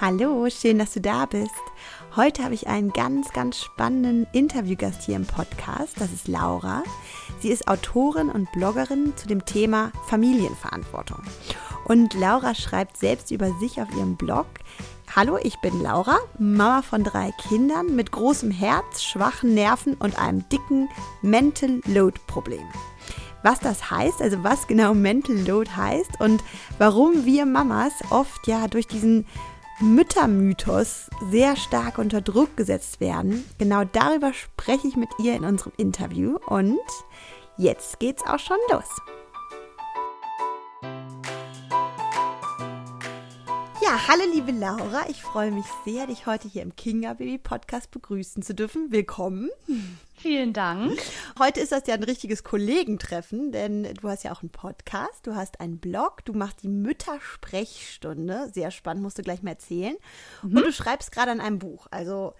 Hallo, schön, dass du da bist. Heute habe ich einen ganz, ganz spannenden Interviewgast hier im Podcast. Das ist Laura. Sie ist Autorin und Bloggerin zu dem Thema Familienverantwortung. Und Laura schreibt selbst über sich auf ihrem Blog. Hallo, ich bin Laura, Mama von drei Kindern mit großem Herz, schwachen Nerven und einem dicken Mental Load Problem was das heißt, also was genau Mental Load heißt und warum wir Mamas oft ja durch diesen Müttermythos sehr stark unter Druck gesetzt werden. Genau darüber spreche ich mit ihr in unserem Interview und jetzt geht's auch schon los. Ja, hallo liebe Laura, ich freue mich sehr, dich heute hier im Kinga Baby Podcast begrüßen zu dürfen. Willkommen. Vielen Dank. Heute ist das ja ein richtiges Kollegentreffen, denn du hast ja auch einen Podcast, du hast einen Blog, du machst die Müttersprechstunde. Sehr spannend, musst du gleich mal erzählen. Mhm. Und du schreibst gerade an einem Buch. Also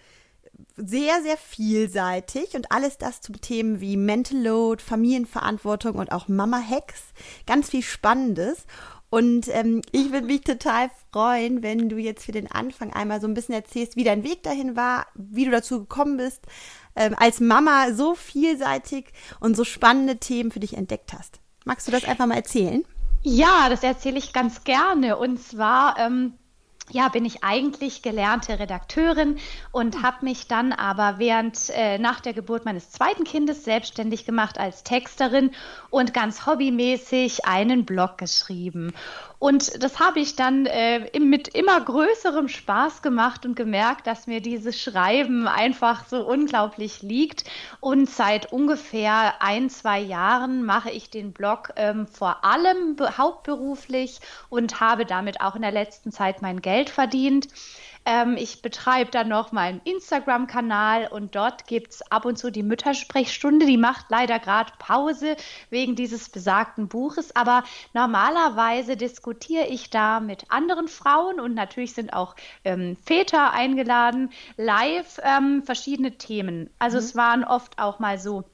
sehr, sehr vielseitig und alles das zum Themen wie Mental Load, Familienverantwortung und auch Mama-Hacks. Ganz viel Spannendes. Und ähm, ich würde mich total freuen, wenn du jetzt für den Anfang einmal so ein bisschen erzählst, wie dein Weg dahin war, wie du dazu gekommen bist, ähm, als Mama so vielseitig und so spannende Themen für dich entdeckt hast. Magst du das einfach mal erzählen? Ja, das erzähle ich ganz gerne. Und zwar ähm, ja, bin ich eigentlich gelernte Redakteurin und habe mich dann aber während äh, nach der Geburt meines zweiten Kindes selbstständig gemacht als Texterin und ganz hobbymäßig einen Blog geschrieben. Und das habe ich dann äh, mit immer größerem Spaß gemacht und gemerkt, dass mir dieses Schreiben einfach so unglaublich liegt. Und seit ungefähr ein, zwei Jahren mache ich den Blog ähm, vor allem hauptberuflich und habe damit auch in der letzten Zeit mein Geld verdient. Ähm, ich betreibe dann noch meinen Instagram-Kanal und dort gibt es ab und zu die Müttersprechstunde. Die macht leider gerade Pause wegen dieses besagten Buches, aber normalerweise diskutiere ich da mit anderen Frauen und natürlich sind auch ähm, Väter eingeladen, live ähm, verschiedene Themen. Also mhm. es waren oft auch mal so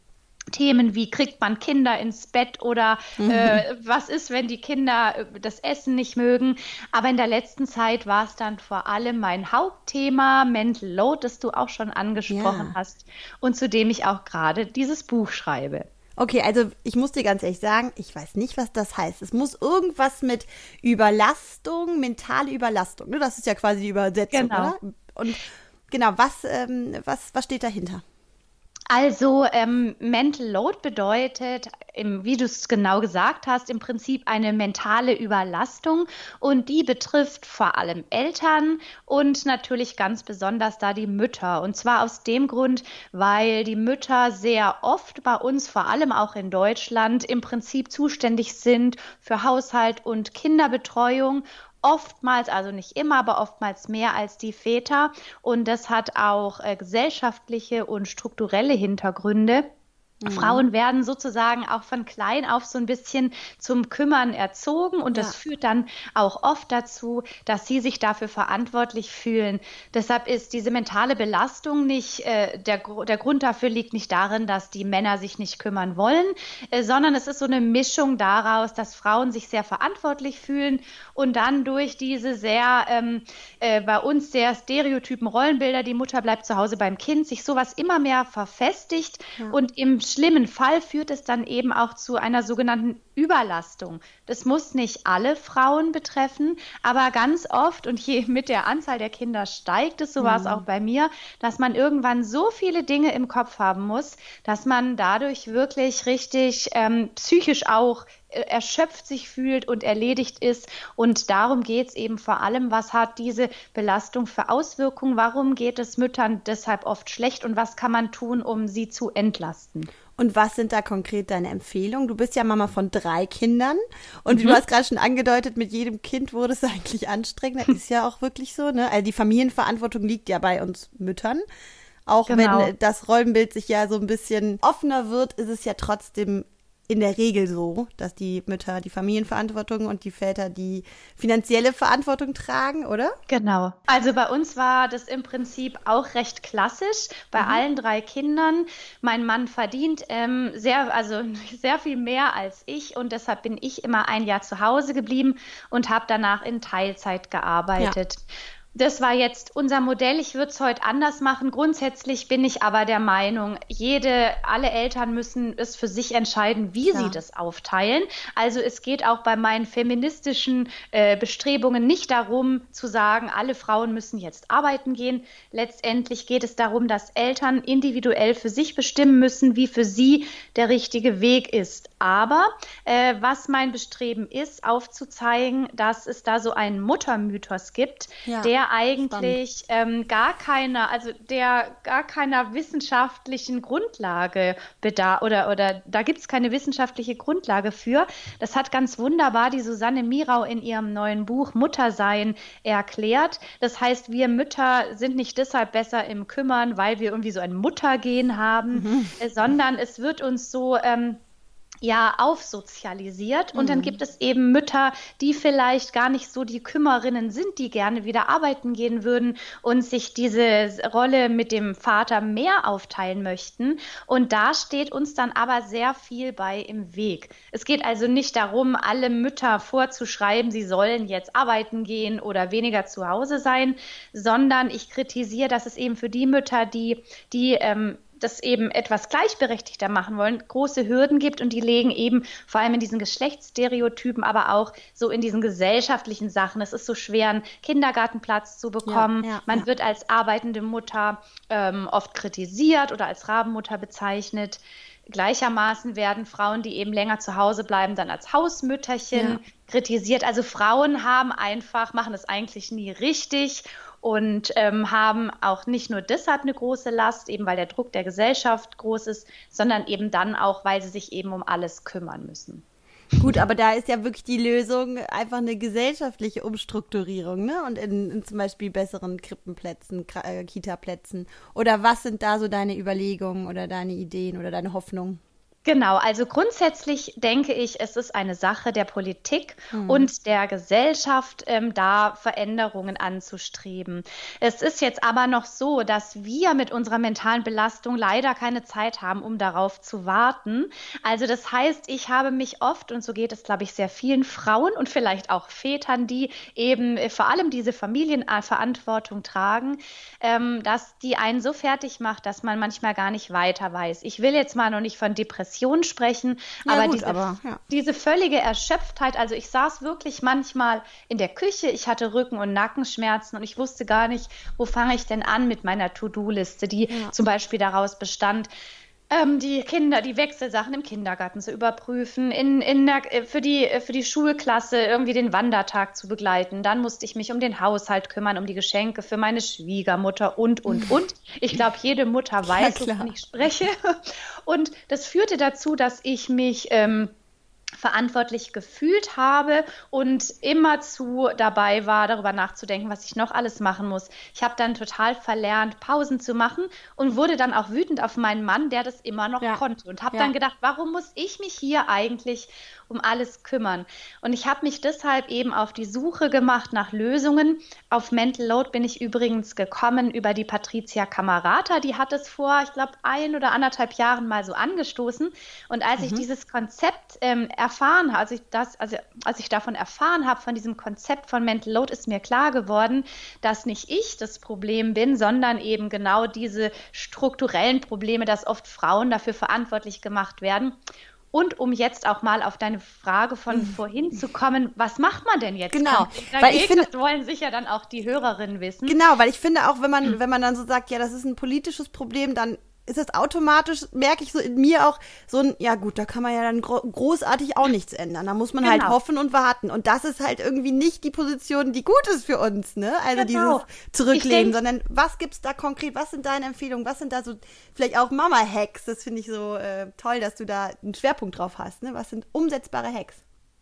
Themen wie kriegt man Kinder ins Bett oder mhm. äh, was ist, wenn die Kinder äh, das Essen nicht mögen. Aber in der letzten Zeit war es dann vor allem mein Hauptthema Mental Load, das du auch schon angesprochen ja. hast und zu dem ich auch gerade dieses Buch schreibe. Okay, also ich muss dir ganz ehrlich sagen, ich weiß nicht, was das heißt. Es muss irgendwas mit Überlastung, mentale Überlastung. Ne? Das ist ja quasi die Übersetzung, genau. oder? Und genau, was, ähm, was, was steht dahinter? Also ähm, Mental Load bedeutet, im, wie du es genau gesagt hast, im Prinzip eine mentale Überlastung und die betrifft vor allem Eltern und natürlich ganz besonders da die Mütter. Und zwar aus dem Grund, weil die Mütter sehr oft bei uns, vor allem auch in Deutschland, im Prinzip zuständig sind für Haushalt und Kinderbetreuung oftmals, also nicht immer, aber oftmals mehr als die Väter. Und das hat auch äh, gesellschaftliche und strukturelle Hintergründe. Mhm. Frauen werden sozusagen auch von klein auf so ein bisschen zum Kümmern erzogen und ja. das führt dann auch oft dazu, dass sie sich dafür verantwortlich fühlen. Deshalb ist diese mentale Belastung nicht, äh, der, der Grund dafür liegt nicht darin, dass die Männer sich nicht kümmern wollen, äh, sondern es ist so eine Mischung daraus, dass Frauen sich sehr verantwortlich fühlen und dann durch diese sehr ähm, äh, bei uns sehr stereotypen Rollenbilder, die Mutter bleibt zu Hause beim Kind, sich sowas immer mehr verfestigt ja. und im schlimmen Fall führt es dann eben auch zu einer sogenannten Überlastung. Das muss nicht alle Frauen betreffen, aber ganz oft und je mit der Anzahl der Kinder steigt es, so war es mhm. auch bei mir, dass man irgendwann so viele Dinge im Kopf haben muss, dass man dadurch wirklich richtig ähm, psychisch auch erschöpft sich fühlt und erledigt ist. Und darum geht es eben vor allem, was hat diese Belastung für Auswirkungen, warum geht es Müttern deshalb oft schlecht und was kann man tun, um sie zu entlasten. Und was sind da konkret deine Empfehlungen? Du bist ja Mama von drei Kindern und mhm. du hast gerade schon angedeutet, mit jedem Kind wurde es eigentlich anstrengend. Das ist ja auch wirklich so, ne? Also die Familienverantwortung liegt ja bei uns Müttern. Auch genau. wenn das Rollenbild sich ja so ein bisschen offener wird, ist es ja trotzdem in der Regel so, dass die Mütter die Familienverantwortung und die Väter die finanzielle Verantwortung tragen, oder? Genau. Also bei uns war das im Prinzip auch recht klassisch bei mhm. allen drei Kindern. Mein Mann verdient ähm, sehr, also sehr viel mehr als ich und deshalb bin ich immer ein Jahr zu Hause geblieben und habe danach in Teilzeit gearbeitet. Ja. Das war jetzt unser Modell. Ich würde es heute anders machen. Grundsätzlich bin ich aber der Meinung, jede, alle Eltern müssen es für sich entscheiden, wie ja. sie das aufteilen. Also es geht auch bei meinen feministischen äh, Bestrebungen nicht darum zu sagen, alle Frauen müssen jetzt arbeiten gehen. Letztendlich geht es darum, dass Eltern individuell für sich bestimmen müssen, wie für sie der richtige Weg ist. Aber äh, was mein Bestreben ist, aufzuzeigen, dass es da so einen Muttermythos gibt, ja. der eigentlich ähm, gar keiner, also der gar keiner wissenschaftlichen Grundlage bedarf oder, oder da gibt es keine wissenschaftliche Grundlage für. Das hat ganz wunderbar die Susanne Mirau in ihrem neuen Buch Muttersein erklärt. Das heißt, wir Mütter sind nicht deshalb besser im Kümmern, weil wir irgendwie so ein Muttergehen haben, mhm. sondern es wird uns so ähm, ja aufsozialisiert und mhm. dann gibt es eben Mütter, die vielleicht gar nicht so die Kümmerinnen sind, die gerne wieder arbeiten gehen würden und sich diese Rolle mit dem Vater mehr aufteilen möchten und da steht uns dann aber sehr viel bei im Weg. Es geht also nicht darum, alle Mütter vorzuschreiben, sie sollen jetzt arbeiten gehen oder weniger zu Hause sein, sondern ich kritisiere, dass es eben für die Mütter, die die ähm, das eben etwas gleichberechtigter machen wollen, große Hürden gibt und die legen eben vor allem in diesen Geschlechtsstereotypen, aber auch so in diesen gesellschaftlichen Sachen. Es ist so schwer, einen Kindergartenplatz zu bekommen. Ja, ja, Man ja. wird als arbeitende Mutter ähm, oft kritisiert oder als Rabenmutter bezeichnet. Gleichermaßen werden Frauen, die eben länger zu Hause bleiben, dann als Hausmütterchen kritisiert. Also Frauen haben einfach, machen es eigentlich nie richtig und ähm, haben auch nicht nur deshalb eine große Last, eben weil der Druck der Gesellschaft groß ist, sondern eben dann auch, weil sie sich eben um alles kümmern müssen. Gut, aber da ist ja wirklich die Lösung einfach eine gesellschaftliche Umstrukturierung, ne? Und in, in zum Beispiel besseren Krippenplätzen, äh, Kitaplätzen. Oder was sind da so deine Überlegungen oder deine Ideen oder deine Hoffnungen? Genau, also grundsätzlich denke ich, es ist eine Sache der Politik mhm. und der Gesellschaft, ähm, da Veränderungen anzustreben. Es ist jetzt aber noch so, dass wir mit unserer mentalen Belastung leider keine Zeit haben, um darauf zu warten. Also das heißt, ich habe mich oft, und so geht es, glaube ich, sehr vielen Frauen und vielleicht auch Vätern, die eben äh, vor allem diese Familienverantwortung tragen, ähm, dass die einen so fertig macht, dass man manchmal gar nicht weiter weiß. Ich will jetzt mal noch nicht von Depressionen Depression sprechen, ja, aber, gut, diese, aber ja. diese völlige Erschöpftheit, also ich saß wirklich manchmal in der Küche, ich hatte Rücken- und Nackenschmerzen und ich wusste gar nicht, wo fange ich denn an mit meiner To-Do-Liste, die ja. zum Beispiel daraus bestand, ähm, die Kinder, die Wechselsachen im Kindergarten zu überprüfen, in, in der, äh, für, die, äh, für die Schulklasse irgendwie den Wandertag zu begleiten. Dann musste ich mich um den Haushalt kümmern, um die Geschenke für meine Schwiegermutter und, und, und. Ich glaube, jede Mutter weiß, ja, wovon ich spreche. Und das führte dazu, dass ich mich ähm, verantwortlich gefühlt habe und immerzu dabei war, darüber nachzudenken, was ich noch alles machen muss. Ich habe dann total verlernt, Pausen zu machen und wurde dann auch wütend auf meinen Mann, der das immer noch ja. konnte und habe ja. dann gedacht, warum muss ich mich hier eigentlich um alles kümmern. Und ich habe mich deshalb eben auf die Suche gemacht nach Lösungen. Auf Mental Load bin ich übrigens gekommen über die Patricia Camarata. Die hat es vor, ich glaube, ein oder anderthalb Jahren mal so angestoßen. Und als mhm. ich dieses Konzept ähm, erfahren habe, als ich das, also als ich davon erfahren habe, von diesem Konzept von Mental Load, ist mir klar geworden, dass nicht ich das Problem bin, sondern eben genau diese strukturellen Probleme, dass oft Frauen dafür verantwortlich gemacht werden. Und um jetzt auch mal auf deine Frage von hm. vorhin zu kommen, was macht man denn jetzt? Genau, weil ich finde, das wollen sicher dann auch die Hörerinnen wissen. Genau, weil ich finde auch, wenn man, wenn man dann so sagt, ja, das ist ein politisches Problem, dann ist das automatisch, merke ich so in mir auch so ein, ja gut, da kann man ja dann gro großartig auch nichts ändern. Da muss man halt genau. halt hoffen und warten. Und das ist halt irgendwie nicht die Position, die gut ist für uns, ne? Also genau. dieses Zurücklehnen, sondern was gibt's da konkret? Was sind deine Empfehlungen? Was sind da so vielleicht auch Mama-Hacks? Das finde ich so äh, toll, dass du da einen Schwerpunkt drauf hast, ne? Was sind umsetzbare Hacks?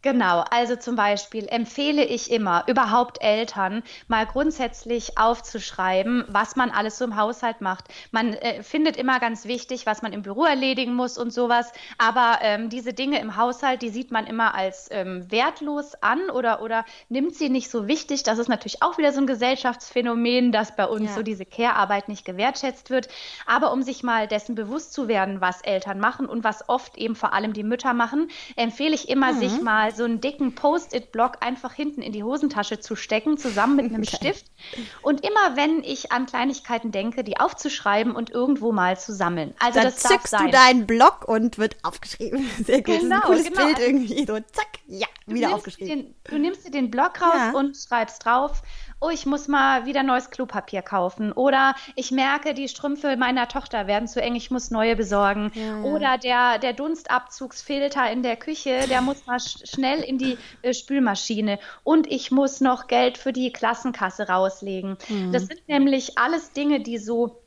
Genau, also zum Beispiel empfehle ich immer, überhaupt Eltern mal grundsätzlich aufzuschreiben, was man alles so im Haushalt macht. Man äh, findet immer ganz wichtig, was man im Büro erledigen muss und sowas, aber ähm, diese Dinge im Haushalt, die sieht man immer als ähm, wertlos an oder, oder nimmt sie nicht so wichtig. Das ist natürlich auch wieder so ein Gesellschaftsphänomen, dass bei uns ja. so diese Care-Arbeit nicht gewertschätzt wird. Aber um sich mal dessen bewusst zu werden, was Eltern machen und was oft eben vor allem die Mütter machen, empfehle ich immer, mhm. sich mal so einen dicken Post-it-Block einfach hinten in die Hosentasche zu stecken, zusammen mit einem Stift. Und immer wenn ich an Kleinigkeiten denke, die aufzuschreiben und irgendwo mal zu sammeln. Also Dann das zückst du deinen Block und wird aufgeschrieben. Sehr gut. Genau, cooles genau. Bild irgendwie. So, zack, ja, wieder aufgeschrieben. Den, du nimmst dir den Block raus Ja. und schreibst drauf, oh, ich muss mal wieder neues Klopapier kaufen. Oder ich merke, die Strümpfe meiner Tochter werden zu eng, ich muss neue besorgen. Ja. Oder der, der Dunstabzugsfilter in der Küche, der muss mal sch schnell in die äh, Spülmaschine. Und ich muss noch Geld für die Klassenkasse rauslegen. Mhm. Das sind nämlich alles Dinge, die so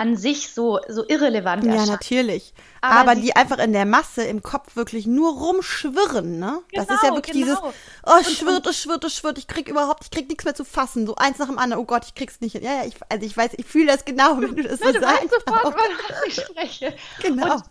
an sich so, so irrelevant Ja, erscheinen. natürlich. Aber Aber, die einfach in der Masse im Kopf wirklich nur rumschwirren, ne? das ist ja Genau, wirklich genau. dieses, oh, es schwirrt, es schwirrt, es schwirrt, ich krieg überhaupt, ich krieg nichts mehr zu fassen. So eins nach dem anderen, oh Gott, ich krieg's nicht hin. Ja, ja, ich, also ich weiß, ich fühle das genau, wenn du das so Ja, du sagst. weißt sofort, wovon ich spreche. Genau. Und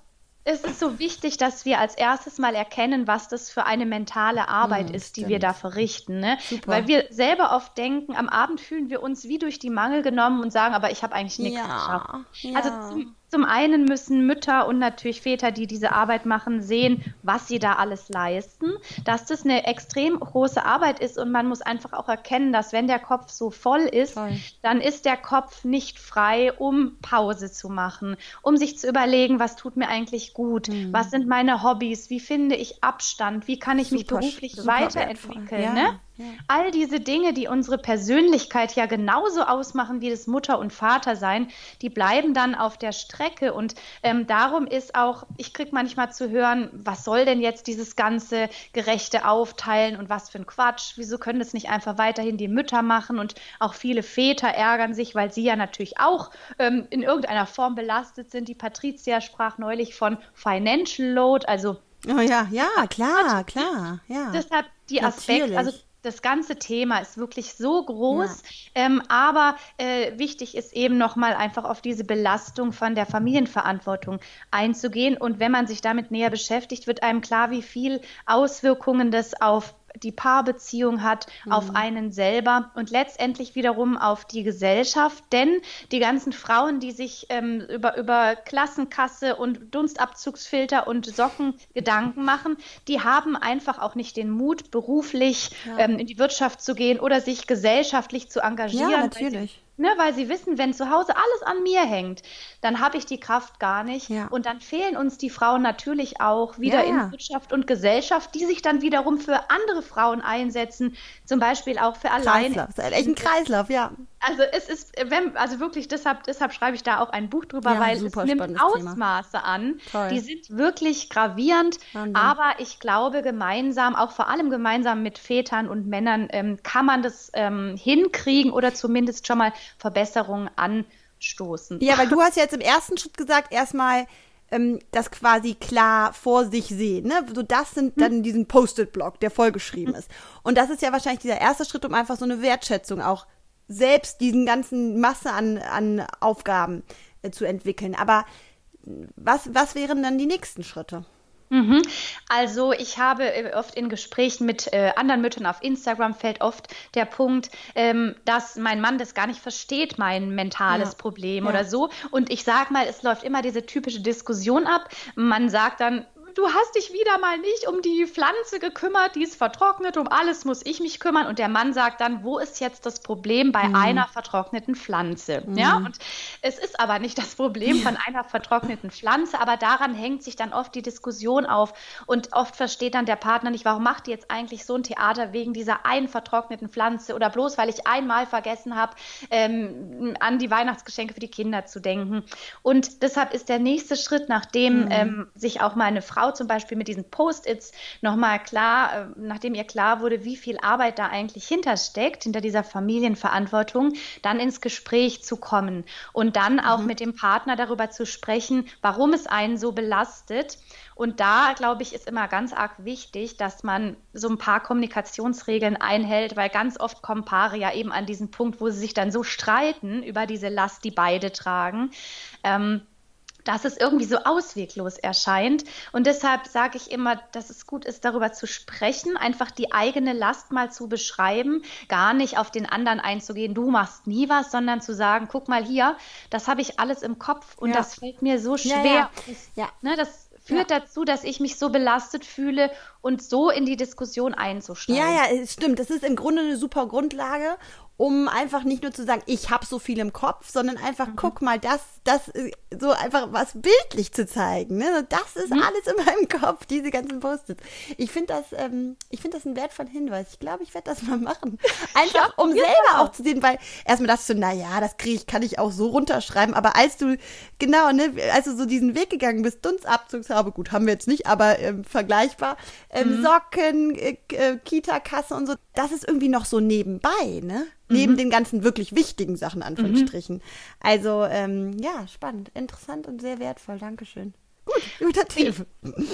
es ist so wichtig, dass wir als erstes mal erkennen, was das für eine mentale Arbeit Mm, ist, die stimmt. wir da verrichten. Ne? Weil wir selber oft denken, am Abend fühlen wir uns wie durch die Mangel genommen und sagen, aber ich habe eigentlich nichts geschafft. Ja, Also ja. zum, zum einen müssen Mütter und natürlich Väter, die diese Arbeit machen, sehen, was sie da alles leisten, dass das eine extrem große Arbeit ist und man muss einfach auch erkennen, dass wenn der Kopf so voll ist, Toll. dann ist der Kopf nicht frei, um Pause zu machen, um sich zu überlegen, was tut mir eigentlich gut, Mhm. was sind meine Hobbys, wie finde ich Abstand, wie kann ich mich Super, beruflich super weiterentwickeln. Ja, ne? All diese Dinge, die unsere Persönlichkeit ja genauso ausmachen wie das Mutter- und Vatersein, die bleiben dann auf der Strecke. Und ähm, darum ist auch, ich kriege manchmal zu hören, was soll denn jetzt dieses ganze gerechte Aufteilen und was für ein Quatsch? Wieso können das nicht einfach weiterhin die Mütter machen? Und auch viele Väter ärgern sich, weil sie ja natürlich auch ähm, in irgendeiner Form belastet sind. Die Patricia sprach neulich von Financial Load, also Oh ja, ja, klar, klar, ja. Deshalb die Aspekte, also das ganze Thema ist wirklich so groß, ähm, aber äh, wichtig ist eben nochmal einfach auf diese Belastung von der Familienverantwortung einzugehen. Und wenn man sich damit näher beschäftigt, wird einem klar, wie viel Auswirkungen das auf die Paarbeziehung hat, auf einen selber und letztendlich wiederum auf die Gesellschaft. Denn die ganzen Frauen, die sich ähm, über, über Klassenkasse und Dunstabzugsfilter und Socken Gedanken machen, die haben einfach auch nicht den Mut, beruflich ähm, in die Wirtschaft zu gehen oder sich gesellschaftlich zu engagieren. Ja, natürlich. Ne, weil sie wissen, wenn zu Hause alles an mir hängt, dann habe ich die Kraft gar nicht. Ja. Und dann fehlen uns die Frauen natürlich auch wieder Ja, ja. in Wirtschaft und Gesellschaft, die sich dann wiederum für andere Frauen einsetzen, zum Beispiel auch für allein. Kreislauf, ist halt echt ein Kreislauf, ja. Also es ist, wenn, also wirklich deshalb, deshalb schreibe ich da auch ein Buch drüber, Ja, weil es nimmt spannendes Thema. Ausmaße an. Toll. Die sind wirklich gravierend, Wahnsinn. aber ich glaube gemeinsam, auch vor allem gemeinsam mit Vätern und Männern, ähm, kann man das ähm, hinkriegen oder zumindest schon mal Verbesserungen anstoßen. Ja, weil du hast ja jetzt im ersten Schritt gesagt, erstmal ähm, das quasi klar vor sich sehen. Ne? So, das sind Hm. dann diesen Post-it-Block, der vollgeschrieben ist. Und das ist ja wahrscheinlich dieser erste Schritt, um einfach so eine Wertschätzung auch selbst diesen ganzen Masse an, an Aufgaben äh, zu entwickeln. Aber was, was wären dann die nächsten Schritte? Mhm. Also ich habe äh, oft in Gesprächen mit äh, anderen Müttern auf Instagram fällt oft der Punkt, ähm, dass mein Mann das gar nicht versteht, mein mentales Ja. Problem Ja. oder so. Und ich sage mal, es läuft immer diese typische Diskussion ab. Man sagt dann, du hast dich wieder mal nicht um die Pflanze gekümmert, die ist vertrocknet, um alles muss ich mich kümmern. Und der Mann sagt dann, wo ist jetzt das Problem bei einer vertrockneten Pflanze? Ja, und es ist aber nicht das Problem von einer vertrockneten Pflanze, aber daran hängt sich dann oft die Diskussion auf. Und oft versteht dann der Partner nicht, warum macht ihr jetzt eigentlich so ein Theater wegen dieser einen vertrockneten Pflanze oder bloß, weil ich einmal vergessen habe, ähm, an die Weihnachtsgeschenke für die Kinder zu denken. Und deshalb ist der nächste Schritt, nachdem ähm, sich auch meine Frau zum Beispiel mit diesen Post-its nochmal klar, äh, nachdem ihr klar wurde, wie viel Arbeit da eigentlich hintersteckt, hinter dieser Familienverantwortung, dann ins Gespräch zu kommen und dann auch mit dem Partner darüber zu sprechen, warum es einen so belastet. Und da, glaube ich, ist immer ganz arg wichtig, dass man so ein paar Kommunikationsregeln einhält, weil ganz oft kommen Paare ja eben an diesen Punkt, wo sie sich dann so streiten über diese Last, die beide tragen. Ähm, dass es irgendwie so ausweglos erscheint. Und deshalb sage ich immer, dass es gut ist, darüber zu sprechen, einfach die eigene Last mal zu beschreiben, gar nicht auf den anderen einzugehen, du machst nie was, sondern zu sagen, guck mal hier, das habe ich alles im Kopf und Ja. das fällt mir so schwer. ja. Das, Ja. Ne, das führt dazu, dass ich mich so belastet fühle und so in die Diskussion einzusteigen. Ja, ja, stimmt. Das ist im Grunde eine super Grundlage, um einfach nicht nur zu sagen, ich habe so viel im Kopf, sondern einfach, mhm. guck mal, das, das, äh, so einfach was bildlich zu zeigen. Ne? Das ist mhm. alles in meinem Kopf, diese ganzen Post-its. Ich finde das, ähm, ich finde das einen wertvollen Hinweis. Ich glaube, ich werde das mal machen. Einfach, um ja, selber auch zu sehen, weil erstmal dachtest du, na ja, das kriege ich, kann ich auch so runterschreiben. Aber als du, genau, ne, als du so diesen Weg gegangen bist, Dunstabzugshabe, gut, haben wir jetzt nicht, aber ähm, vergleichbar, ähm, mhm. Socken, äh, äh, Kita-Kasse und so, das ist irgendwie noch so nebenbei, ne? Neben mhm. den ganzen wirklich wichtigen Sachen, Anführungsstrichen. Mhm. Also, ähm, ja, spannend, interessant und sehr wertvoll. Dankeschön. Gut, guter Tipp.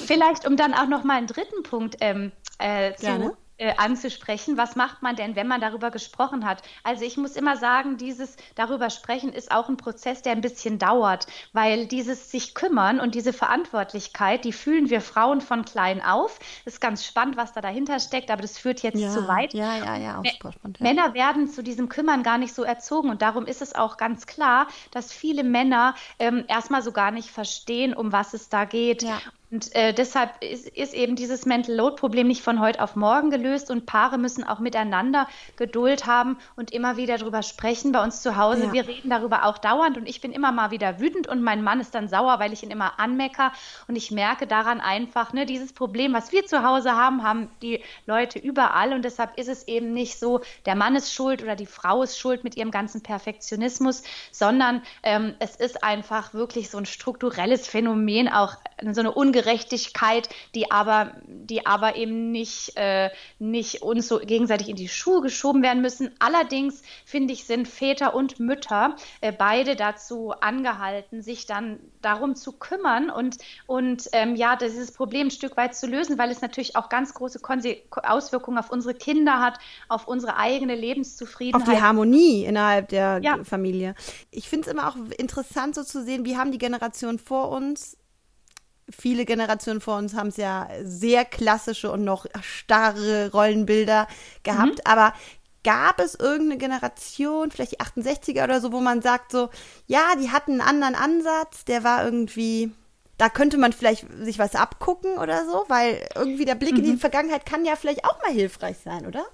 Vielleicht, um dann auch noch mal einen dritten Punkt ähm, äh, zu äh, anzusprechen. Was macht man denn, wenn man darüber gesprochen hat? Also ich muss immer sagen, dieses darüber sprechen ist auch ein Prozess, der ein bisschen dauert, weil dieses sich kümmern und diese Verantwortlichkeit, die fühlen wir Frauen von klein auf. Das ist ganz spannend, was da dahinter steckt, aber das führt jetzt ja, zu weit. Ja, ja, ja, auch spannend. Ja. Männer werden zu diesem Kümmern gar nicht so erzogen und darum ist es auch ganz klar, dass viele Männer ähm, erstmal so gar nicht verstehen, um was es da geht. Ja. Und äh, deshalb ist, ist, eben dieses Mental Load Problem nicht von heute auf morgen gelöst und Paare müssen auch miteinander Geduld haben und immer wieder darüber sprechen. Bei uns zu Hause, ja. wir reden darüber auch dauernd und ich bin immer mal wieder wütend und mein Mann ist dann sauer, weil ich ihn immer anmecker und ich merke daran einfach, ne, dieses Problem, was wir zu Hause haben, haben die Leute überall und deshalb ist es eben nicht so, der Mann ist schuld oder die Frau ist schuld mit ihrem ganzen Perfektionismus, sondern ähm, es ist einfach wirklich so ein strukturelles Phänomen, auch so eine Ungerechtigkeit, die aber, die aber eben nicht, äh, nicht uns so gegenseitig in die Schuhe geschoben werden müssen. Allerdings finde ich, sind Väter und Mütter äh, beide dazu angehalten, sich dann darum zu kümmern und, und ähm, ja, dieses Problem ein Stück weit zu lösen, weil es natürlich auch ganz große Konse Auswirkungen auf unsere Kinder hat, auf unsere eigene Lebenszufriedenheit. Auf die Harmonie innerhalb der ja. Familie. Ich finde es immer auch interessant so zu sehen, wie haben die Generationen vor uns viele Generationen vor uns haben es ja sehr klassische und noch starre Rollenbilder gehabt, mhm. aber gab es irgendeine Generation, vielleicht die 68er oder so, wo man sagt so, ja, die hatten einen anderen Ansatz, der war irgendwie, da könnte man vielleicht sich was abgucken oder so, weil irgendwie der Blick mhm. in die mhm. Vergangenheit kann ja vielleicht auch mal hilfreich sein, oder?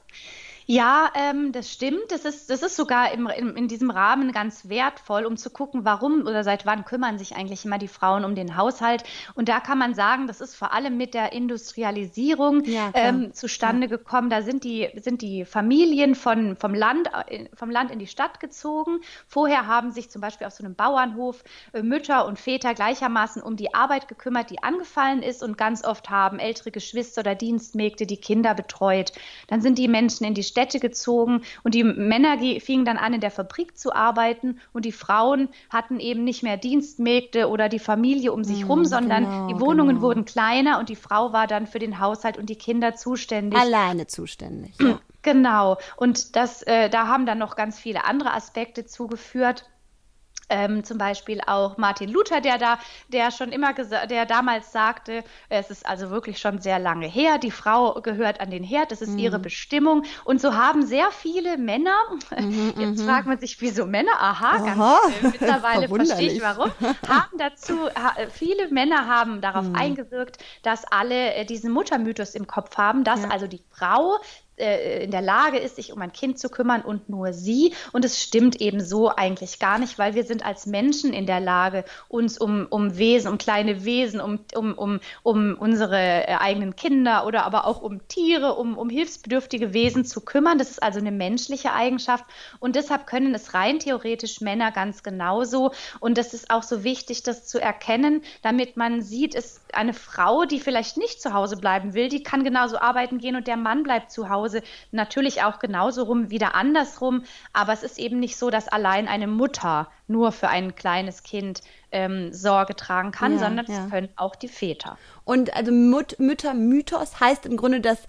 Ja, ähm, das stimmt. Das ist, das ist sogar im, in, in diesem Rahmen ganz wertvoll, um zu gucken, warum oder seit wann kümmern sich eigentlich immer die Frauen um den Haushalt. Und da kann man sagen, das ist vor allem mit der Industrialisierung ja, ähm, zustande ja. gekommen. Da sind die, sind die Familien von, vom, Land, äh, vom Land in die Stadt gezogen. Vorher haben sich zum Beispiel auf so einem Bauernhof äh, Mütter und Väter gleichermaßen um die Arbeit gekümmert, die angefallen ist. Und ganz oft haben ältere Geschwister oder Dienstmägde die Kinder betreut. Dann sind die Menschen in die Städte gezogen und die Männer fingen dann an, in der Fabrik zu arbeiten und die Frauen hatten eben nicht mehr Dienstmägde oder die Familie um sich rum, mm, sondern genau, die Wohnungen genau. wurden kleiner und die Frau war dann für den Haushalt und die Kinder zuständig. Alleine zuständig. Ja. Genau. Und das, äh, da haben dann noch ganz viele andere Aspekte zugeführt. Ähm, zum Beispiel auch Martin Luther, der da, der schon immer der damals sagte, es ist also wirklich schon sehr lange her, die Frau gehört an den Herd, das ist mhm. ihre Bestimmung. Und so haben sehr viele Männer, mhm, jetzt mhm. fragt man sich, wieso Männer, aha, aha ganz äh, mittlerweile verstehe ich warum, haben dazu, ha, viele Männer haben darauf mhm. eingewirkt, dass alle äh, diesen Muttermythos im Kopf haben, dass ja. also die Frau äh, in der Lage ist, sich um ein Kind zu kümmern und nur sie. Und es stimmt eben so eigentlich gar nicht, weil wir sind als Menschen in der Lage, uns um, um Wesen, um kleine Wesen, um, um, um, um unsere äh, eigenen Kinder oder aber auch um Tiere, um, um hilfsbedürftige Wesen zu kümmern. Das ist also eine menschliche Eigenschaft und deshalb können es rein theoretisch Männer ganz genauso. Und das ist auch so wichtig, das zu erkennen, damit man sieht, es eine Frau, die vielleicht nicht zu Hause bleiben will, die kann genauso arbeiten gehen und der Mann bleibt zu Hause Hause natürlich auch genauso rum, wieder andersrum. Aber es ist eben nicht so, dass allein eine Mutter nur für ein kleines Kind ähm, Sorge tragen kann, ja, sondern ja. es können auch die Väter. Und also Mut Müttermythos heißt im Grunde, dass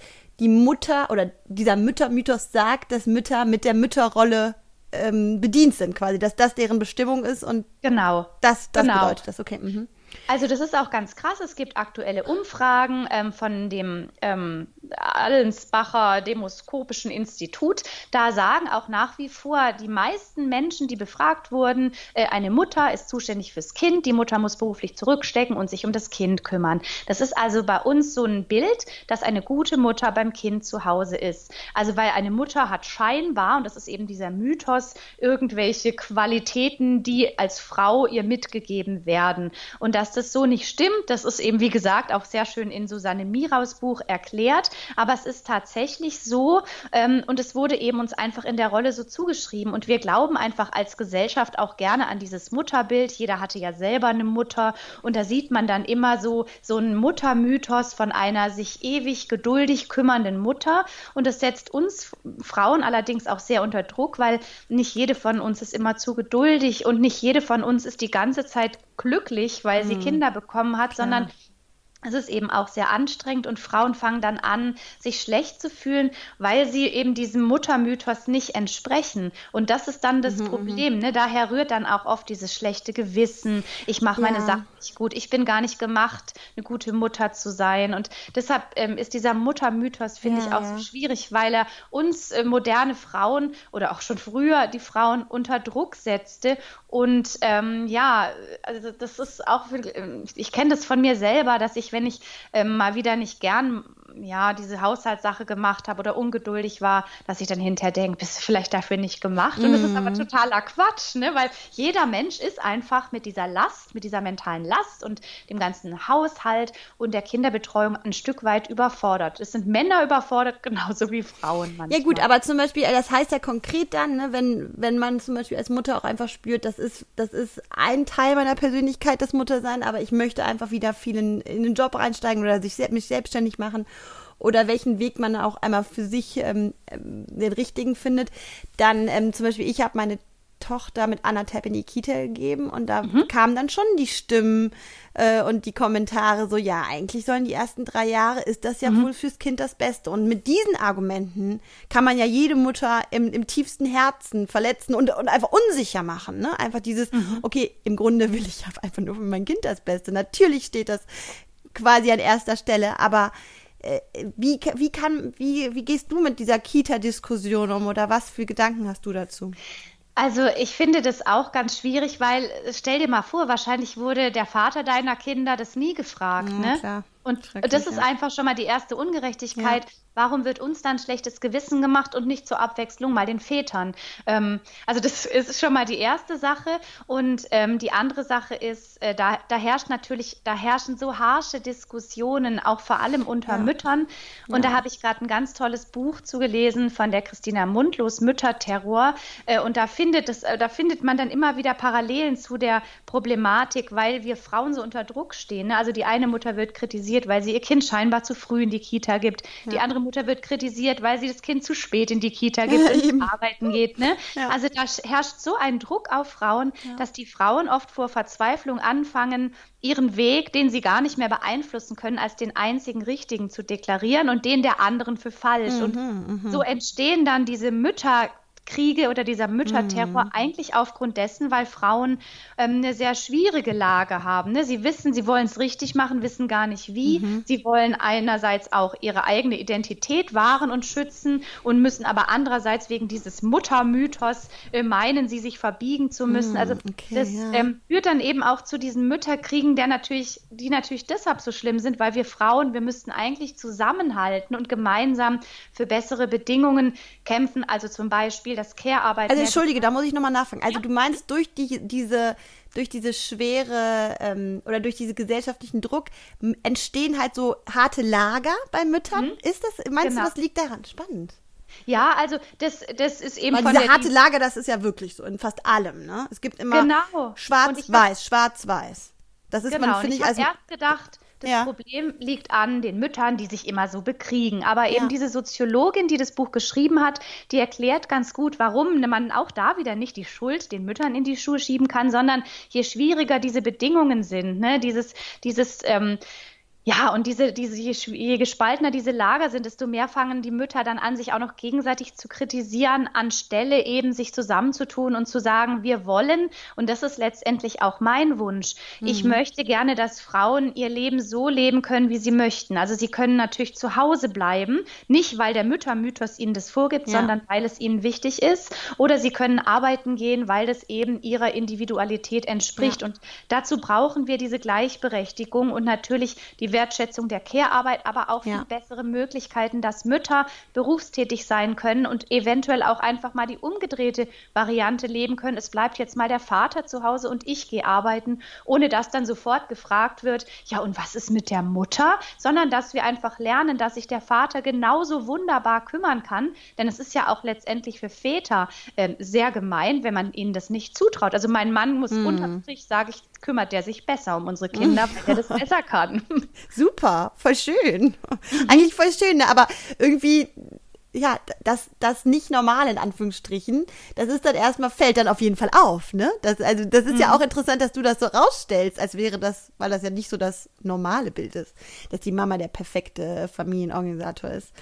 die Mutter oder dieser Müttermythos sagt, dass Mütter mit der Mütterrolle ähm, bedient sind, quasi, dass das deren Bestimmung ist und genau. das, das genau. bedeutet das, okay. Mhm. Also das ist auch ganz krass. Es gibt aktuelle Umfragen ähm, von dem ähm, Allensbacher Demoskopischen Institut. Da sagen auch nach wie vor die meisten Menschen, die befragt wurden, äh, eine Mutter ist zuständig fürs Kind, die Mutter muss beruflich zurückstecken und sich um das Kind kümmern. Das ist also bei uns so ein Bild, dass eine gute Mutter beim Kind zu Hause ist. Also weil eine Mutter hat scheinbar, und das ist eben dieser Mythos, irgendwelche Qualitäten, die als Frau ihr mitgegeben werden. Und dass das so nicht stimmt, das ist eben, wie gesagt, auch sehr schön in Susanne Miraus Buch erklärt. Aber es ist tatsächlich so ähm, und es wurde eben uns einfach in der Rolle so zugeschrieben. Und wir glauben einfach als Gesellschaft auch gerne an dieses Mutterbild. Jeder hatte ja selber eine Mutter und da sieht man dann immer so, so einen Muttermythos von einer sich ewig geduldig kümmernden Mutter. Und das setzt uns Frauen allerdings auch sehr unter Druck, weil nicht jede von uns ist immer zu geduldig und nicht jede von uns ist die ganze Zeit glücklich, weil sie hm. Kinder bekommen hat, Klar. sondern es ist eben auch sehr anstrengend und Frauen fangen dann an, sich schlecht zu fühlen, weil sie eben diesem Muttermythos nicht entsprechen. Und das ist dann das mhm, Problem. Mhm. Ne? Daher rührt dann auch oft dieses schlechte Gewissen. Ich mache meine ja. Sachen nicht gut. Ich bin gar nicht gemacht, eine gute Mutter zu sein. Und deshalb ähm, ist dieser Muttermythos, finde ja, ich, auch ja. so schwierig, weil er uns äh, moderne Frauen oder auch schon früher die Frauen unter Druck setzte. Und ähm, ja, also das ist auch, ich kenne das von mir selber, dass ich wenn ich ähm, mal wieder nicht gern ja, diese Haushaltssache gemacht habe oder ungeduldig war, dass ich dann hinterher denke, bist du vielleicht dafür nicht gemacht? Und das ist aber mhm. totaler Quatsch, ne? weil jeder Mensch ist einfach mit dieser Last, mit dieser mentalen Last und dem ganzen Haushalt und der Kinderbetreuung ein Stück weit überfordert. Es sind Männer überfordert, genauso wie Frauen manchmal. Ja gut, aber zum Beispiel, das heißt ja konkret dann, ne, wenn, wenn man zum Beispiel als Mutter auch einfach spürt, das ist, das ist ein Teil meiner Persönlichkeit, das Muttersein, aber ich möchte einfach wieder viel in, in den Job reinsteigen oder sich, mich selbstständig machen oder welchen Weg man auch einmal für sich ähm, den richtigen findet. Dann ähm, zum Beispiel, ich habe meine Tochter mit anderthalb in die Kita gegeben und da mhm. kamen dann schon die Stimmen äh, und die Kommentare so, ja, eigentlich sollen die ersten drei Jahre, ist das ja mhm. wohl fürs Kind das Beste. Und mit diesen Argumenten kann man ja jede Mutter im, im tiefsten Herzen verletzen und, und einfach unsicher machen. Ne? Einfach dieses, mhm. okay, im Grunde will ich einfach nur für mein Kind das Beste. Natürlich steht das quasi an erster Stelle, aber äh, wie, wie, kann, wie, wie gehst du mit dieser Kita-Diskussion um oder was für Gedanken hast du dazu? Also ich finde das auch ganz schwierig, weil stell dir mal vor, wahrscheinlich wurde der Vater deiner Kinder das nie gefragt, ja, ne? Klar. Und das ist einfach schon mal die erste Ungerechtigkeit. Ja. Warum wird uns dann schlechtes Gewissen gemacht und nicht zur Abwechslung mal den Vätern? Ähm, also das ist schon mal die erste Sache. Und ähm, die andere Sache ist, äh, da, da, herrscht natürlich, da herrschen so harsche Diskussionen, auch vor allem unter ja. Müttern. Und ja. da habe ich gerade ein ganz tolles Buch zugelesen von der Christina Mundlos, Mütterterror. Äh, und da findet, das, äh, da findet man dann immer wieder Parallelen zu der Problematik, weil wir Frauen so unter Druck stehen. Ne? Also die eine Mutter wird kritisiert, kritisiert, weil sie ihr Kind scheinbar zu früh in die Kita gibt. Ja. Die andere Mutter wird kritisiert, weil sie das Kind zu spät in die Kita gibt ja, und arbeiten geht. Ne? Ja. Also da herrscht so ein Druck auf Frauen, dass die Frauen oft vor Verzweiflung anfangen, ihren Weg, den sie gar nicht mehr beeinflussen können, als den einzigen richtigen zu deklarieren und den der anderen für falsch. Mhm, und mh. so entstehen dann diese Mütter Kriege oder dieser Mütterterror mhm. eigentlich aufgrund dessen, weil Frauen ähm, eine sehr schwierige Lage haben. Ne? Sie wissen, sie wollen es richtig machen, wissen gar nicht wie. Mhm. Sie wollen einerseits auch ihre eigene Identität wahren und schützen und müssen aber andererseits wegen dieses Muttermythos äh, meinen, sie sich verbiegen zu müssen. Mhm. Also okay, das ja. ähm, führt dann eben auch zu diesen Mütterkriegen, der natürlich, die natürlich deshalb so schlimm sind, weil wir Frauen, wir müssten eigentlich zusammenhalten und gemeinsam für bessere Bedingungen kämpfen. Also zum Beispiel Beispiel das Care-Arbeit. Also entschuldige, da muss ich nochmal nachfragen. Also ja. du meinst durch die, diese durch diese schwere ähm, oder durch diesen gesellschaftlichen Druck entstehen halt so harte Lager bei Müttern. Mhm. Ist das, meinst genau. du, das liegt daran? Spannend. Ja, also das, das ist eben Weil von diese harte Lager, das ist ja wirklich so in fast allem. Ne? Es gibt immer genau. schwarz-weiß, schwarz-weiß. Das ist genau. man, finde ich, als erst gedacht, das ja. Problem liegt an den Müttern, die sich immer so bekriegen. Aber eben ja. diese Soziologin, die das Buch geschrieben hat, die erklärt ganz gut, warum man auch da wieder nicht die Schuld den Müttern in die Schuhe schieben kann, sondern je schwieriger diese Bedingungen sind, ne, dieses, dieses ähm, Ja, und diese, diese, je gespaltener diese Lager sind, desto mehr fangen die Mütter dann an, sich auch noch gegenseitig zu kritisieren, anstelle eben sich zusammenzutun und zu sagen, wir wollen, und das ist letztendlich auch mein Wunsch. Mhm. Ich möchte gerne, dass Frauen ihr Leben so leben können, wie sie möchten. Also sie können natürlich zu Hause bleiben, nicht weil der Müttermythos ihnen das vorgibt, ja. sondern weil es ihnen wichtig ist. Oder sie können arbeiten gehen, weil das eben ihrer Individualität entspricht. Ja. Und dazu brauchen wir diese Gleichberechtigung und natürlich die Wertschätzung der Care-Arbeit, aber auch ja. viel bessere Möglichkeiten, dass Mütter berufstätig sein können und eventuell auch einfach mal die umgedrehte Variante leben können. Es bleibt jetzt mal der Vater zu Hause und ich gehe arbeiten, ohne dass dann sofort gefragt wird, ja, und was ist mit der Mutter? Sondern dass wir einfach lernen, dass sich der Vater genauso wunderbar kümmern kann. Denn es ist ja auch letztendlich für Väter äh, sehr gemein, wenn man ihnen das nicht zutraut. Also mein Mann muss hm. unterm Strich, sage ich, kümmert der sich besser um unsere Kinder, weil er das besser kann. Super, voll schön. Eigentlich voll schön, ne? aber irgendwie ja, das, das nicht normal in Anführungsstrichen, das ist dann erstmal, fällt dann auf jeden Fall auf, ne? Das, also, das ist mhm. ja auch interessant, dass du das so rausstellst, als wäre das, weil das ja nicht so das normale Bild ist, dass die Mama der perfekte Familienorganisator ist.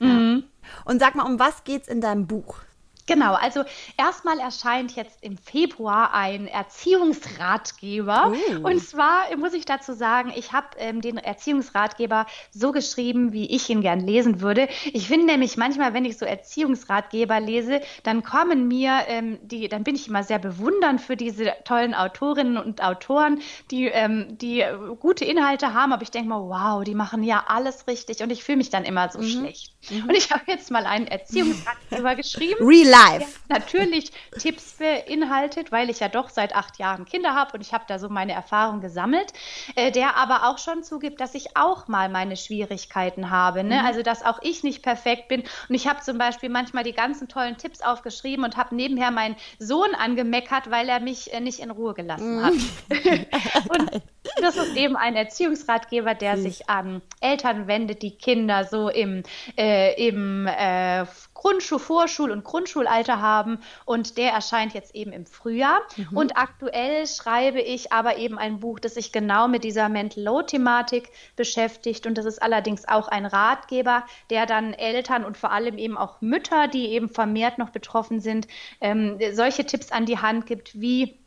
Ja. Mhm. Und sag mal, um was geht's in deinem Buch? Genau, also erstmal erscheint jetzt im Februar ein Erziehungsratgeber. Uh. Und zwar muss ich dazu sagen, ich habe ähm, den Erziehungsratgeber so geschrieben, wie ich ihn gern lesen würde. Ich finde nämlich manchmal, wenn ich so Erziehungsratgeber lese, dann kommen mir ähm, die, dann bin ich immer sehr bewundernd für diese tollen Autorinnen und Autoren, die, ähm, die gute Inhalte haben. Aber ich denke mal, wow, die machen ja alles richtig. Und ich fühle mich dann immer so mhm. schlecht. Mhm. Und ich habe jetzt mal einen Erziehungsratgeber geschrieben. Life. natürlich Tipps beinhaltet, weil ich ja doch seit acht Jahren Kinder habe und ich habe da so meine Erfahrung gesammelt, äh, der aber auch schon zugibt, dass ich auch mal meine Schwierigkeiten habe. Ne? Mhm. Also, dass auch ich nicht perfekt bin. Und ich habe zum Beispiel manchmal die ganzen tollen Tipps aufgeschrieben und habe nebenher meinen Sohn angemeckert, weil er mich äh, nicht in Ruhe gelassen hat. Mhm. und das ist eben ein Erziehungsratgeber, der mhm. sich an Eltern wendet, die Kinder so im, äh, im äh, Grundschul-, Vorschul- und Grundschulalter haben und der erscheint jetzt eben im Frühjahr. Mhm. Und aktuell schreibe ich aber eben ein Buch, das sich genau mit dieser Mental Load-Thematik beschäftigt und das ist allerdings auch ein Ratgeber, der dann Eltern und vor allem eben auch Mütter, die eben vermehrt noch betroffen sind, ähm, solche Tipps an die Hand gibt, wie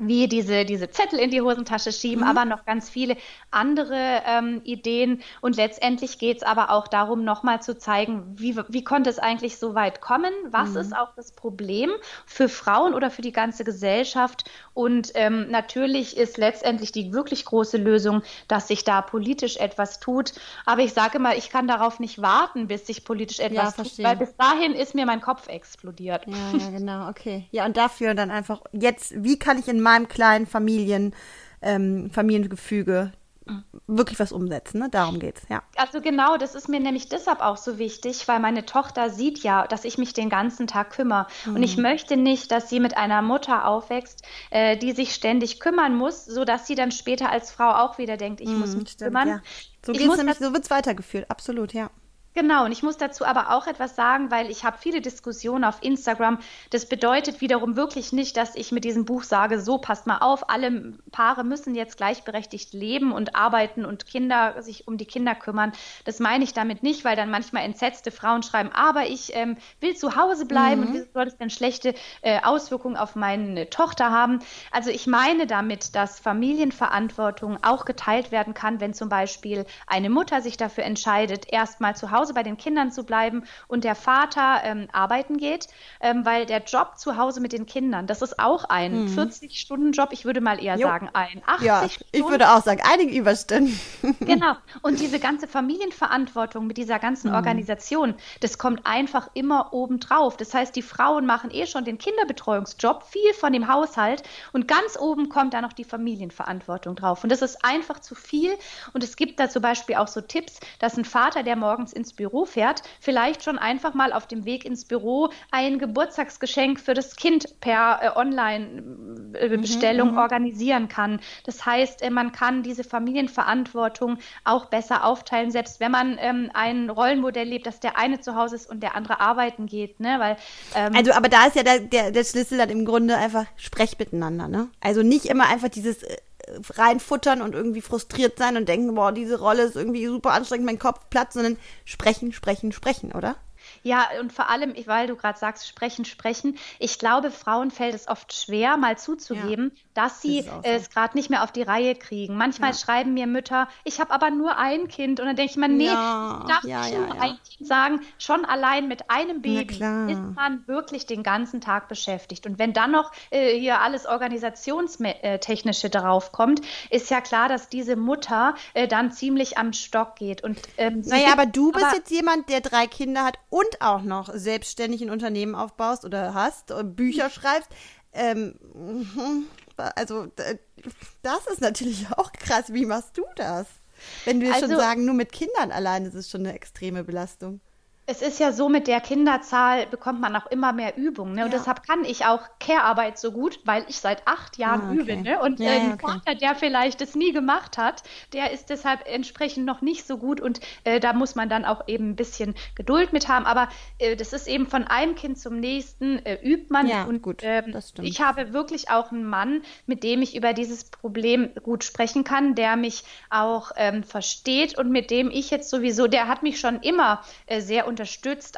wie diese, diese Zettel in die Hosentasche schieben, mhm. aber noch ganz viele andere ähm, Ideen. Und letztendlich geht es aber auch darum, nochmal zu zeigen, wie, wie konnte es eigentlich so weit kommen? Was mhm. ist auch das Problem für Frauen oder für die ganze Gesellschaft? Und ähm, natürlich ist letztendlich die wirklich große Lösung, dass sich da politisch etwas tut. Aber ich sage mal, ich kann darauf nicht warten, bis sich politisch etwas ja, tut, weil bis dahin ist mir mein Kopf explodiert. Ja, ja, genau, okay. Ja, und dafür dann einfach jetzt, wie kann ich in meinem kleinen Familien, ähm, Familiengefüge wirklich was umsetzen. Ne? Darum geht's, ja. Also genau, das ist mir nämlich deshalb auch so wichtig, weil meine Tochter sieht ja, dass ich mich den ganzen Tag kümmere. Mhm. Und ich mhm. möchte nicht, dass sie mit einer Mutter aufwächst, äh, die sich ständig kümmern muss, sodass sie dann später als Frau auch wieder denkt, ich mhm, muss mich stimmt, kümmern. Ja. So, geht's nämlich, so wird's weitergeführt, absolut, ja. Genau, und ich muss dazu aber auch etwas sagen, weil ich habe viele Diskussionen auf Instagram. Das bedeutet wiederum wirklich nicht, dass ich mit diesem Buch sage, so passt mal auf, alle Paare müssen jetzt gleichberechtigt leben und arbeiten und Kinder sich um die Kinder kümmern. Das meine ich damit nicht, weil dann manchmal entsetzte Frauen schreiben, aber ich ähm, will zu Hause bleiben mhm. und wie soll es denn schlechte äh, Auswirkungen auf meine Tochter haben? Also ich meine damit, dass Familienverantwortung auch geteilt werden kann, wenn zum Beispiel eine Mutter sich dafür entscheidet, erstmal zu Hause Hause bei den Kindern zu bleiben und der Vater ähm, arbeiten geht, ähm, weil der Job zu Hause mit den Kindern, das ist auch ein mhm. 40-Stunden-Job, ich würde mal eher jo. sagen ein 80 ja, Stunden. Ich würde auch sagen, einige Überstunden. genau. Und diese ganze Familienverantwortung mit dieser ganzen mhm. Organisation, das kommt einfach immer obendrauf. Das heißt, die Frauen machen eh schon den Kinderbetreuungsjob, viel von dem Haushalt und ganz oben kommt da noch die Familienverantwortung drauf. Und das ist einfach zu viel. Und es gibt da zum Beispiel auch so Tipps, dass ein Vater, der morgens ins Büro fährt, vielleicht schon einfach mal auf dem Weg ins Büro ein Geburtstagsgeschenk für das Kind per äh, Online-Bestellung mhm, organisieren kann. Das heißt, äh, man kann diese Familienverantwortung auch besser aufteilen, selbst wenn man ähm, ein Rollenmodell lebt, dass der eine zu Hause ist und der andere arbeiten geht. Ne? Weil, ähm, also, aber da ist ja der, der, der Schlüssel dann im Grunde einfach, sprecht miteinander. Ne? Also nicht immer einfach dieses äh, reinfuttern und irgendwie frustriert sein und denken, boah, diese Rolle ist irgendwie super anstrengend, mein Kopf platzt, sondern sprechen, sprechen, sprechen, oder? Ja, und vor allem, weil du gerade sagst, sprechen, sprechen. Ich glaube, Frauen fällt es oft schwer, mal zuzugeben, ja, dass sie so. es gerade nicht mehr auf die Reihe kriegen. Manchmal ja. schreiben mir Mütter, ich habe aber nur ein Kind. Und dann denke ich mir, nee, ja, ich darf nicht nur ein Kind sagen. Schon allein mit einem Baby ist man wirklich den ganzen Tag beschäftigt. Und wenn dann noch äh, hier alles Organisationstechnische drauf kommt, ist ja klar, dass diese Mutter äh, dann ziemlich am Stock geht. Und, ähm, naja, aber du bist aber, jetzt jemand, der drei Kinder hat und auch noch selbstständig ein Unternehmen aufbaust oder hast, und Bücher schreibst, ähm, also das ist natürlich auch krass. Wie machst du das? Wenn wir also, schon sagen, nur mit Kindern allein ist es schon eine extreme Belastung. Es ist ja so, mit der Kinderzahl bekommt man auch immer mehr Übung. Ne? Und ja. deshalb kann ich auch Care-Arbeit so gut, weil ich seit acht Jahren ah, okay. übe. Ne? Und ja, ein okay. Vater, der vielleicht es nie gemacht hat, der ist deshalb entsprechend noch nicht so gut. Und äh, da muss man dann auch eben ein bisschen Geduld mit haben. Aber äh, das ist eben von einem Kind zum nächsten, äh, übt man. Ja, und gut, ähm, das stimmt. ich habe wirklich auch einen Mann, mit dem ich über dieses Problem gut sprechen kann, der mich auch ähm, versteht und mit dem ich jetzt sowieso, der hat mich schon immer äh, sehr unterstützt,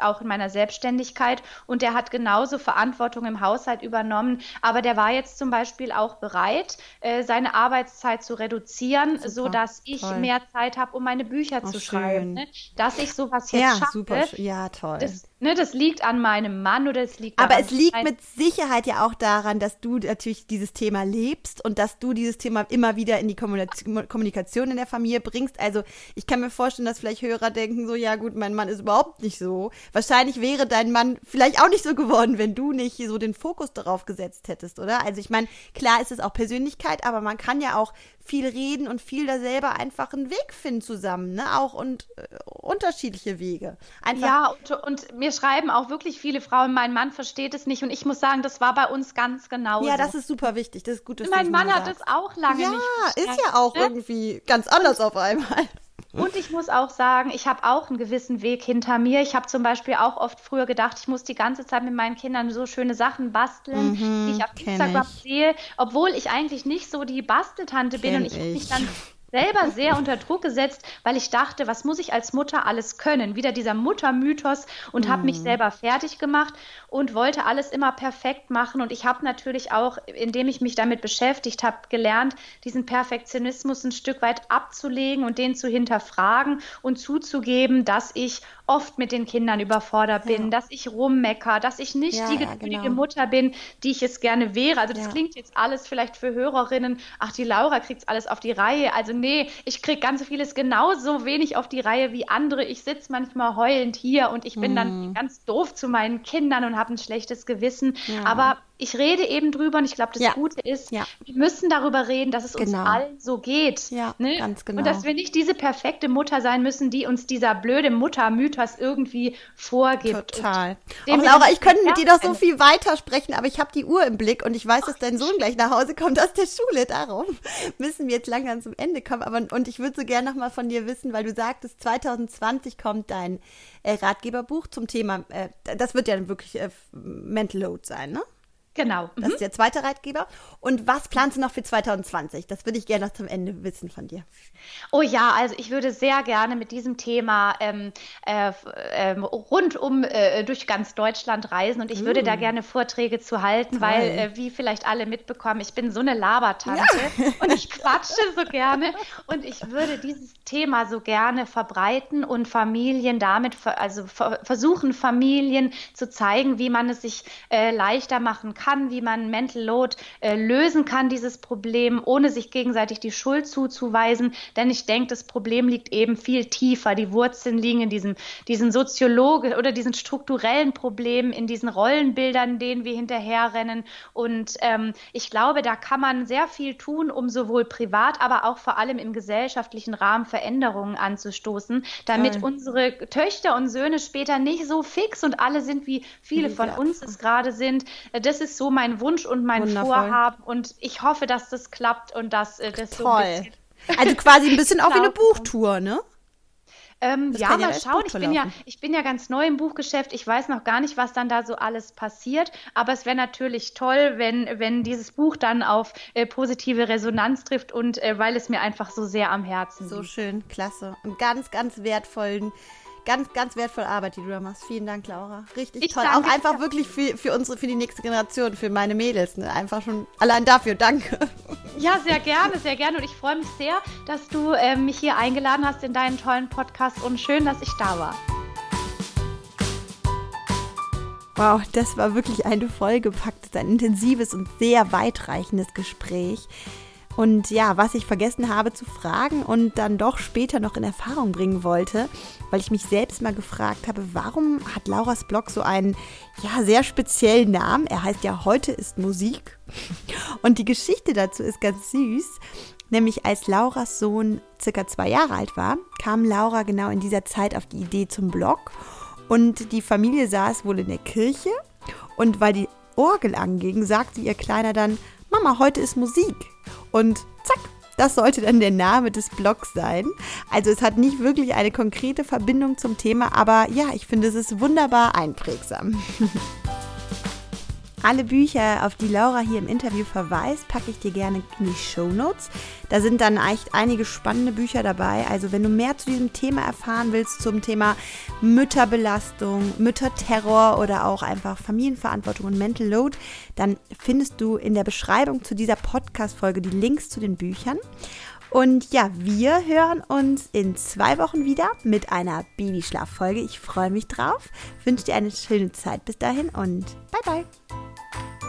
auch in meiner Selbstständigkeit. Und der hat genauso Verantwortung im Haushalt übernommen. Aber der war jetzt zum Beispiel auch bereit, äh, seine Arbeitszeit zu reduzieren, super, sodass ich toll. mehr Zeit habe, um meine Bücher oh, zu schreiben. Ne? Dass ich sowas jetzt ja, schaffe. Super, ja, toll. Das, ne, das liegt an meinem Mann oder es liegt Aber es liegt mit Sicherheit ja auch daran, dass du natürlich dieses Thema lebst und dass du dieses Thema immer wieder in die Kommunikation in der Familie bringst. Also ich kann mir vorstellen, dass vielleicht Hörer denken so, ja gut, mein Mann ist überhaupt nicht nicht so. Wahrscheinlich wäre dein Mann vielleicht auch nicht so geworden, wenn du nicht so den Fokus darauf gesetzt hättest, oder? Also ich meine, klar ist es auch Persönlichkeit, aber man kann ja auch viel reden und viel da selber einfach einen Weg finden zusammen, ne? Auch und äh, unterschiedliche Wege. Einfach ja, und, und, mir schreiben auch wirklich viele Frauen, mein Mann versteht es nicht und ich muss sagen, das war bei uns ganz genau. Ja, das ist super wichtig. Das ist gut, Mein Mann hat es auch lange ja, nicht. Ja, ist ja auch ne? irgendwie ganz anders auf einmal. Und ich muss auch sagen, ich habe auch einen gewissen Weg hinter mir. Ich habe zum Beispiel auch oft früher gedacht, ich muss die ganze Zeit mit meinen Kindern so schöne Sachen basteln, mhm, die ich auf Instagram ich. sehe, obwohl ich eigentlich nicht so die Basteltante bin und ich, ich. mich dann selber sehr unter Druck gesetzt, weil ich dachte, was muss ich als Mutter alles können? Wieder dieser Muttermythos und mhm. habe mich selber fertig gemacht und wollte alles immer perfekt machen. Und ich habe natürlich auch, indem ich mich damit beschäftigt habe, gelernt, diesen Perfektionismus ein Stück weit abzulegen und den zu hinterfragen und zuzugeben, dass ich oft mit den Kindern überfordert bin, ja. dass ich rummecker, dass ich nicht ja, die geduldige ja, genau. Mutter bin, die ich es gerne wäre. Also das klingt jetzt alles vielleicht für Hörerinnen, ach, die Laura kriegt alles auf die Reihe. Also nee, ich kriege ganz vieles genauso wenig auf die Reihe wie andere. Ich sitze manchmal heulend hier und ich bin mhm. dann ganz doof zu meinen Kindern und habe ein schlechtes Gewissen. Aber ich rede eben drüber und ich glaube, das ja. Gute ist, ja. wir müssen darüber reden, dass es genau. uns allen so geht. Ja, ne? ganz genau. Und dass wir nicht diese perfekte Mutter sein müssen, die uns dieser blöde Muttermythos irgendwie vorgibt. Total. Auch Laura, ich könnte mit dir doch so viel weitersprechen, aber ich habe die Uhr im Blick und ich weiß, dass dein Sohn gleich nach Hause kommt aus der Schule. Darum müssen wir jetzt langsam zum Ende kommen. Aber, und ich würde so gerne nochmal von dir wissen, weil du sagtest, 2020 kommt dein äh, Ratgeberbuch zum Thema, äh, das wird ja wirklich äh, Mental Load sein, ne? Genau. Das mhm. ist der zweite Ratgeber. Und was planst du noch für 2020? Das würde ich gerne noch zum Ende wissen von dir. Oh ja, also ich würde sehr gerne mit diesem Thema ähm, äh, äh, rundum äh, durch ganz Deutschland reisen und ich mm. würde da mm. gerne Vorträge zu halten, Toll. weil, äh, wie vielleicht alle mitbekommen, ich bin so eine Labertante ja. und ich quatsche so gerne und ich würde dieses Thema so gerne verbreiten und Familien damit, also versuchen Familien zu zeigen, wie man es sich äh, leichter machen kann, wie man Mental Load äh, lösen kann, dieses Problem, ohne sich gegenseitig die Schuld zuzuweisen. Denn ich denke, das Problem liegt eben viel tiefer. Die Wurzeln liegen in diesem, diesen Soziologen oder diesen strukturellen Problemen, in diesen Rollenbildern, denen wir hinterherrennen. Und ähm, ich glaube, da kann man sehr viel tun, um sowohl privat, aber auch vor allem im gesellschaftlichen Rahmen Veränderungen anzustoßen, damit Toll. unsere Töchter und Söhne später nicht so fix und alle sind, wie viele von uns es gerade sind. Das ist so mein Wunsch und mein Wundervoll. Vorhaben. Und ich hoffe, dass das klappt und dass äh, das Toll. so ein bisschen also quasi ein bisschen auch wie eine Buchtour, ne? Ähm, ja, mal schauen. Ich bin ja, ich bin ja ganz neu im Buchgeschäft. Ich weiß noch gar nicht, was dann da so alles passiert. Aber es wäre natürlich toll, wenn, wenn dieses Buch dann auf äh, positive Resonanz trifft und äh, weil es mir einfach so sehr am Herzen liegt. So schön, klasse. Und ganz, ganz wertvollen ganz, ganz wertvolle Arbeit, die du da machst. Vielen Dank, Laura. Richtig ich toll. Auch einfach wirklich für, für unsere, für die nächste Generation, für meine Mädels. Ne? Einfach schon allein dafür. Danke. Ja, sehr gerne, sehr gerne. Und ich freue mich sehr, dass du äh, mich hier eingeladen hast in deinen tollen Podcast und schön, dass ich da war. Wow, das war wirklich eine vollgepacktes, ein intensives und sehr weitreichendes Gespräch. Und ja, was ich vergessen habe zu fragen und dann doch später noch in Erfahrung bringen wollte, weil ich mich selbst mal gefragt habe, warum hat Lauras Blog so einen ja, sehr speziellen Namen? Er heißt ja Heute ist Musik. Und die Geschichte dazu ist ganz süß. Nämlich als Lauras Sohn circa zwei Jahre alt war, kam Laura genau in dieser Zeit auf die Idee zum Blog. Und die Familie saß wohl in der Kirche. Und weil die Orgel anging, sagte ihr Kleiner dann, Mama, heute ist Musik. Und zack, das sollte dann der Name des Blogs sein. Also es hat nicht wirklich eine konkrete Verbindung zum Thema, aber ja, ich finde, es ist wunderbar einprägsam. Alle Bücher, auf die Laura hier im Interview verweist, packe ich dir gerne in die Show Notes. Da sind dann echt einige spannende Bücher dabei. Also wenn du mehr zu diesem Thema erfahren willst, zum Thema Mütterbelastung, Mütterterror oder auch einfach Familienverantwortung und Mental Load, dann findest du in der Beschreibung zu dieser Podcast-Folge die Links zu den Büchern. Und ja, wir hören uns in zwei Wochen wieder mit einer Babyschlaffolge. Ich freue mich drauf. Wünsche dir eine schöne Zeit bis dahin und bye bye. あ!